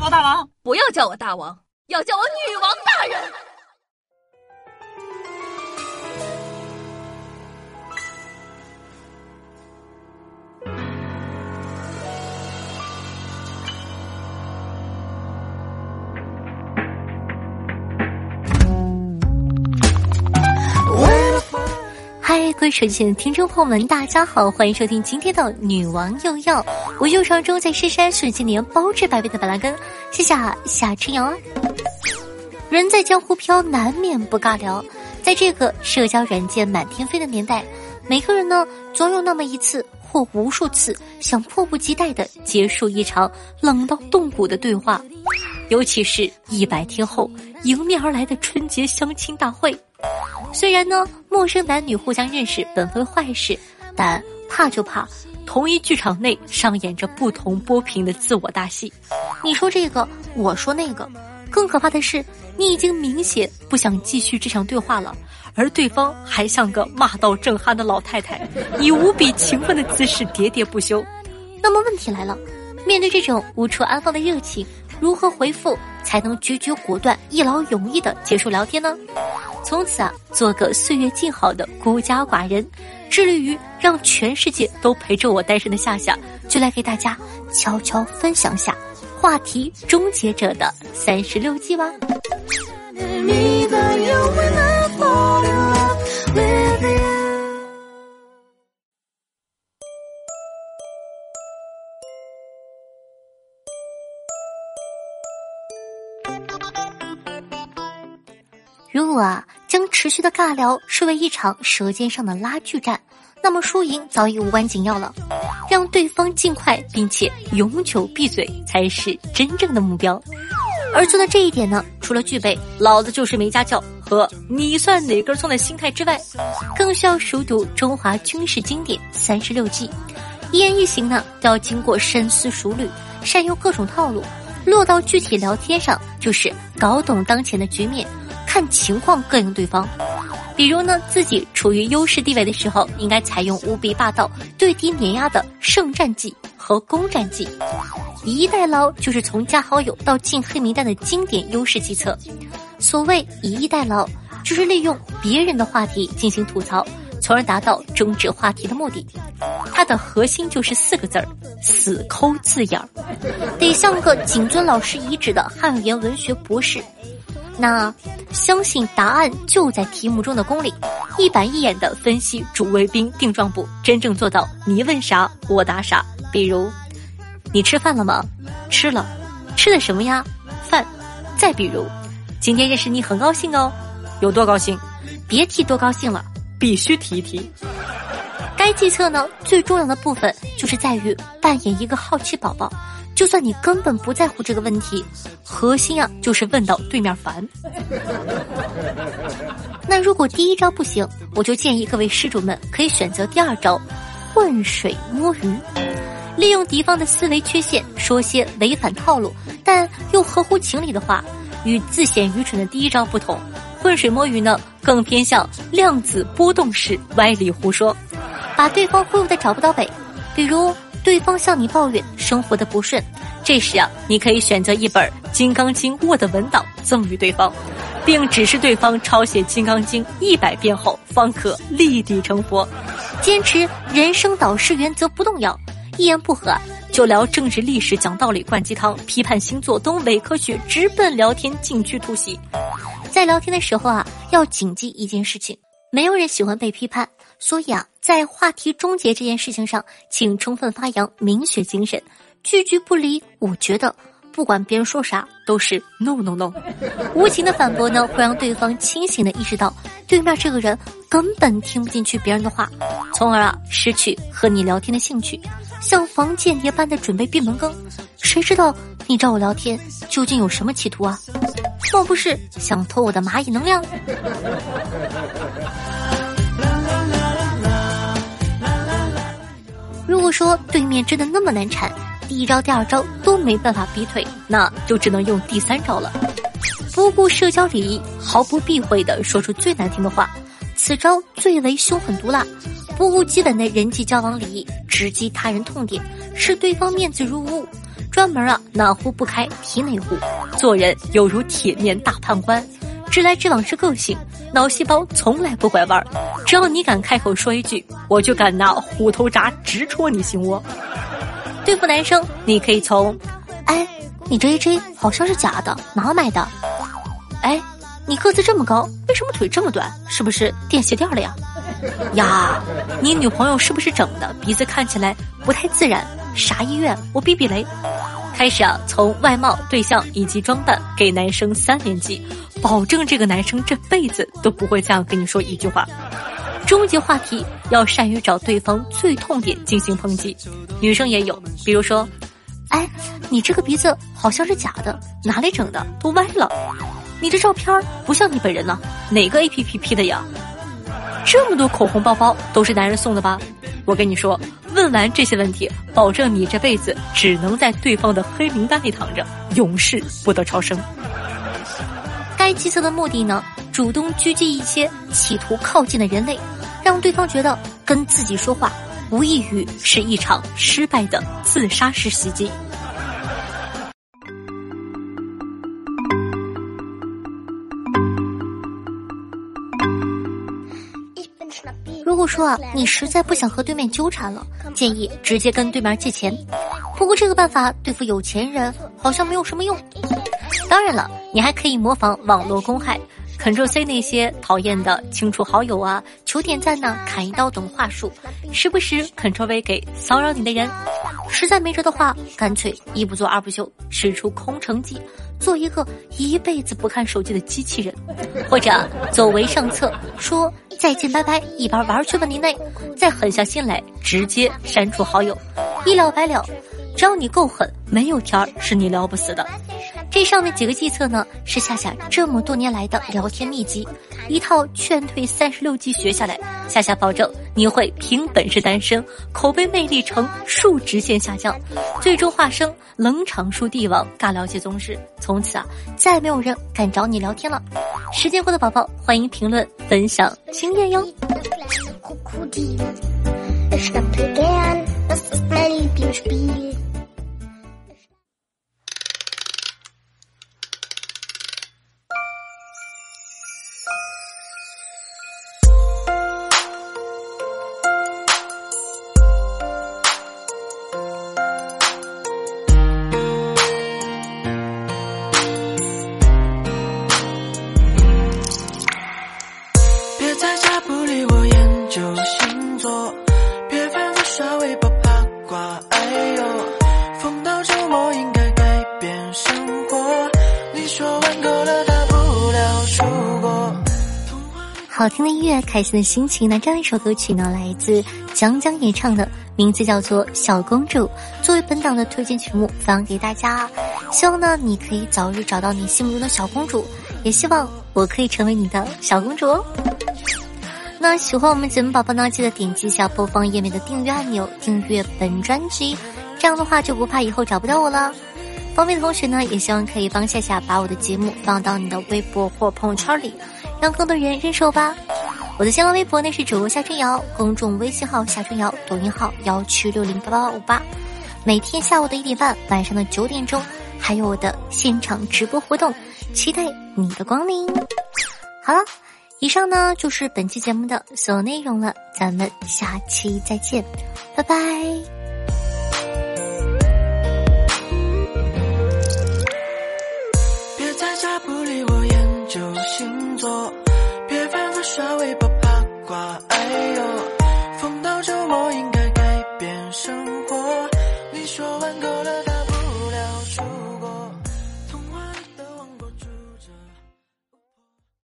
王大王，不要叫我大王，要叫我女王大人。嗨，各位手机前的听众朋友们，大家好，欢迎收听今天的《女王又要》，我又上周在深山瞬间年包治百病的板蓝根，谢谢夏春阳。人在江湖飘，难免不尬聊。在这个社交软件满天飞的年代，每个人呢，总有那么一次或无数次，想迫不及待的结束一场冷到冻骨的对话，尤其是一百天后迎面而来的春节相亲大会。虽然呢，陌生男女互相认识本非坏事，但怕就怕同一剧场内上演着不同波频的自我大戏。你说这个，我说那个，更可怕的是，你已经明显不想继续这场对话了，而对方还像个骂到正酣的老太太，以无比勤奋的姿势喋喋不休。那么问题来了，面对这种无处安放的热情，如何回复才能决绝果断、一劳永逸的结束聊天呢？从此啊，做个岁月静好的孤家寡人，致力于让全世界都陪着我单身的夏夏，就来给大家悄悄分享下话题终结者的三十六计吧。如果啊，将持续的尬聊视为一场舌尖上的拉锯战，那么输赢早已无关紧要了。让对方尽快并且永久闭嘴，才是真正的目标。而做到这一点呢，除了具备“老子就是没家教”和“你算哪根葱”的心态之外，更需要熟读中华军事经典三十六计，一言一行呢都要经过深思熟虑，善用各种套路。落到具体聊天上，就是搞懂当前的局面。看情况各应对方，比如呢，自己处于优势地位的时候，应该采用无比霸道、对敌碾压的胜战计和攻战计。以逸待劳就是从加好友到进黑名单的经典优势计策。所谓以逸待劳，就是利用别人的话题进行吐槽，从而达到终止话题的目的。它的核心就是四个字儿：死抠字眼儿，得像个谨遵老师遗旨的汉语言文学博士。那相信答案就在题目中的功里，一板一眼的分析主谓宾定状补，真正做到你问啥我答啥。比如，你吃饭了吗？吃了，吃的什么呀？饭。再比如，今天认识你很高兴哦，有多高兴？别提多高兴了，必须提一提。该计策呢，最重要的部分就是在于扮演一个好奇宝宝。就算你根本不在乎这个问题，核心啊就是问到对面烦。那如果第一招不行，我就建议各位施主们可以选择第二招，浑水摸鱼，利用敌方的思维缺陷，说些违反套路但又合乎情理的话。与自显愚蠢的第一招不同，浑水摸鱼呢更偏向量子波动式歪理胡说，把对方忽悠的找不到北。比如。对方向你抱怨生活的不顺，这时啊，你可以选择一本《金刚经》Word 文档赠予对方，并指示对方抄写《金刚经》一百遍后方可立地成佛。坚持人生导师原则不动摇，一言不合就聊政治历史、讲道理、灌鸡汤、批判星座、东伪科学，直奔聊天禁区突袭。在聊天的时候啊，要谨记一件事情：没有人喜欢被批判。所以啊，在话题终结这件事情上，请充分发扬明雪精神，句句不离。我觉得，不管别人说啥，都是 no no no。无情的反驳呢，会让对方清醒的意识到，对面这个人根本听不进去别人的话，从而啊，失去和你聊天的兴趣，像防间谍般的准备闭门羹。谁知道你找我聊天究竟有什么企图啊？莫不是想偷我的蚂蚁能量？如果说对面真的那么难缠，第一招、第二招都没办法逼退，那就只能用第三招了。不顾社交礼仪，毫不避讳的说出最难听的话，此招最为凶狠毒辣。不顾基本的人际交往礼仪，直击他人痛点，视对方面子如无物。专门啊哪壶不开提哪壶，做人犹如铁面大判官，直来直往是个性，脑细胞从来不拐弯儿，只要你敢开口说一句，我就敢拿虎头铡直戳你心窝。对付男生，你可以从，哎，你这一 J 好像是假的，哪买的？哎，你个子这么高，为什么腿这么短？是不是垫鞋垫了呀？呀，你女朋友是不是整的？鼻子看起来不太自然。啥医院？我避避雷。开始啊，从外貌、对象以及装扮给男生三连击，保证这个男生这辈子都不会这样跟你说一句话。终极话题要善于找对方最痛点进行抨击。女生也有，比如说，哎，你这个鼻子好像是假的，哪里整的？都歪了。你这照片不像你本人呢，哪个 A P P P 的呀？这么多口红包包都是男人送的吧？我跟你说，问完这些问题，保证你这辈子只能在对方的黑名单里躺着，永世不得超生。该计策的目的呢，主动狙击一些企图靠近的人类，让对方觉得跟自己说话无异于是一场失败的自杀式袭击。果说啊，你实在不想和对面纠缠了，建议直接跟对面借钱。不过这个办法对付有钱人好像没有什么用。当然了，你还可以模仿网络公害，Ctrl C 那些讨厌的清除好友啊、求点赞呢、砍一刀等话术，时不时 Ctrl V 给骚扰你的人。实在没辙的话，干脆一不做二不休，使出空城计，做一个一辈子不看手机的机器人，或者走为上策，说再见拜拜，一边玩去吧您嘞，再狠下心来，直接删除好友，一了百了。只要你够狠，没有天儿是你聊不死的。这上面几个计策呢，是夏夏这么多年来的聊天秘籍，一套劝退三十六计学下来，夏夏保证你会凭本事单身，口碑魅力呈数直线下降，最终化身冷场术帝王，尬聊界宗师。从此啊，再没有人敢找你聊天了。时间过的宝宝，欢迎评论分享经验哟。好听的音乐，开心的心情。那这样一首歌曲呢，来自蒋蒋演唱的，名字叫做《小公主》，作为本档的推荐曲目放给大家。希望呢，你可以早日找到你心目中的小公主，也希望我可以成为你的小公主哦。那喜欢我们节目宝宝呢，记得点击一下播放页面的订阅按钮，订阅本专辑，这样的话就不怕以后找不到我了。方便的同学呢，也希望可以帮夏夏把我的节目放到你的微博或朋友圈里。让更多人认识我吧！我的新浪微博呢是主播夏春瑶，公众微信号夏春瑶，抖音号幺七六零八八五八。每天下午的一点半，晚上的九点钟，还有我的现场直播活动，期待你的光临。好了，以上呢就是本期节目的所有内容了，咱们下期再见，拜拜。别反复刷微